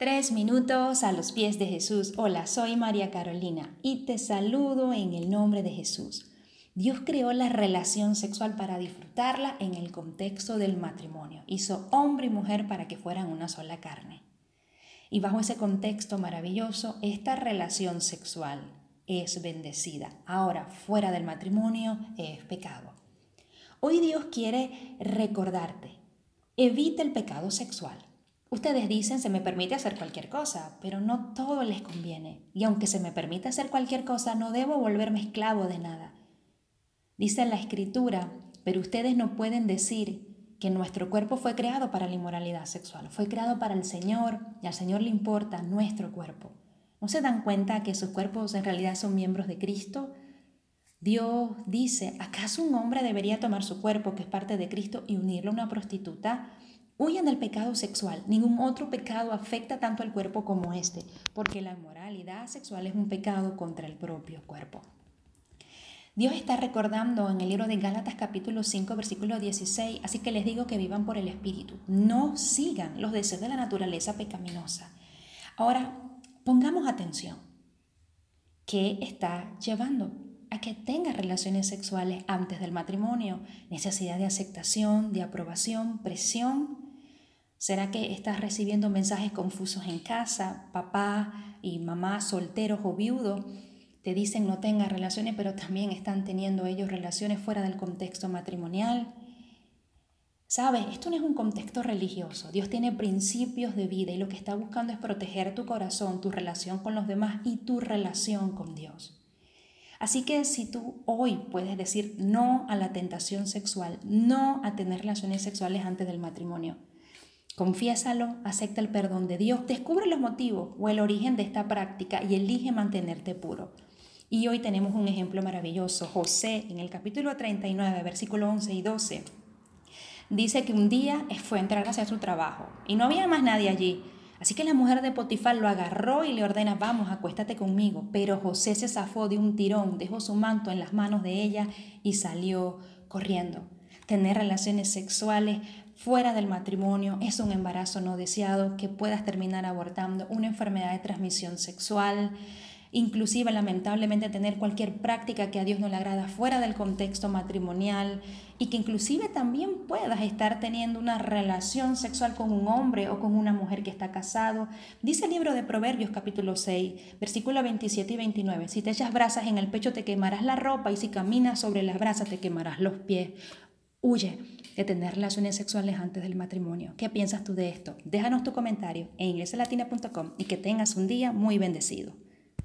Tres minutos a los pies de Jesús. Hola, soy María Carolina y te saludo en el nombre de Jesús. Dios creó la relación sexual para disfrutarla en el contexto del matrimonio. Hizo hombre y mujer para que fueran una sola carne. Y bajo ese contexto maravilloso, esta relación sexual es bendecida. Ahora, fuera del matrimonio, es pecado. Hoy Dios quiere recordarte, evita el pecado sexual. Ustedes dicen, se me permite hacer cualquier cosa, pero no todo les conviene. Y aunque se me permite hacer cualquier cosa, no debo volverme esclavo de nada. Dice la escritura, pero ustedes no pueden decir que nuestro cuerpo fue creado para la inmoralidad sexual, fue creado para el Señor y al Señor le importa nuestro cuerpo. ¿No se dan cuenta que sus cuerpos en realidad son miembros de Cristo? Dios dice, ¿acaso un hombre debería tomar su cuerpo, que es parte de Cristo, y unirlo a una prostituta? Huyen del pecado sexual. Ningún otro pecado afecta tanto al cuerpo como este, porque la inmoralidad sexual es un pecado contra el propio cuerpo. Dios está recordando en el libro de Gálatas capítulo 5 versículo 16, así que les digo que vivan por el Espíritu, no sigan los deseos de la naturaleza pecaminosa. Ahora, pongamos atención. ¿Qué está llevando a que tengas relaciones sexuales antes del matrimonio? Necesidad de aceptación, de aprobación, presión, ¿Será que estás recibiendo mensajes confusos en casa? Papá y mamá solteros o viudos te dicen no tengas relaciones, pero también están teniendo ellos relaciones fuera del contexto matrimonial. Sabes, esto no es un contexto religioso. Dios tiene principios de vida y lo que está buscando es proteger tu corazón, tu relación con los demás y tu relación con Dios. Así que si tú hoy puedes decir no a la tentación sexual, no a tener relaciones sexuales antes del matrimonio, Confiésalo, acepta el perdón de Dios, descubre los motivos o el origen de esta práctica y elige mantenerte puro. Y hoy tenemos un ejemplo maravilloso. José, en el capítulo 39, versículo 11 y 12, dice que un día fue a entrar hacia su trabajo y no había más nadie allí. Así que la mujer de Potifar lo agarró y le ordena, vamos, acuéstate conmigo. Pero José se zafó de un tirón, dejó su manto en las manos de ella y salió corriendo. Tener relaciones sexuales fuera del matrimonio es un embarazo no deseado que puedas terminar abortando, una enfermedad de transmisión sexual, inclusive lamentablemente tener cualquier práctica que a Dios no le agrada fuera del contexto matrimonial y que inclusive también puedas estar teniendo una relación sexual con un hombre o con una mujer que está casado. Dice el libro de Proverbios capítulo 6, versículo 27 y 29, si te echas brasas en el pecho te quemarás la ropa y si caminas sobre las brasas te quemarás los pies. Huye de tener relaciones sexuales antes del matrimonio. ¿Qué piensas tú de esto? Déjanos tu comentario en inglesalatina.com y que tengas un día muy bendecido.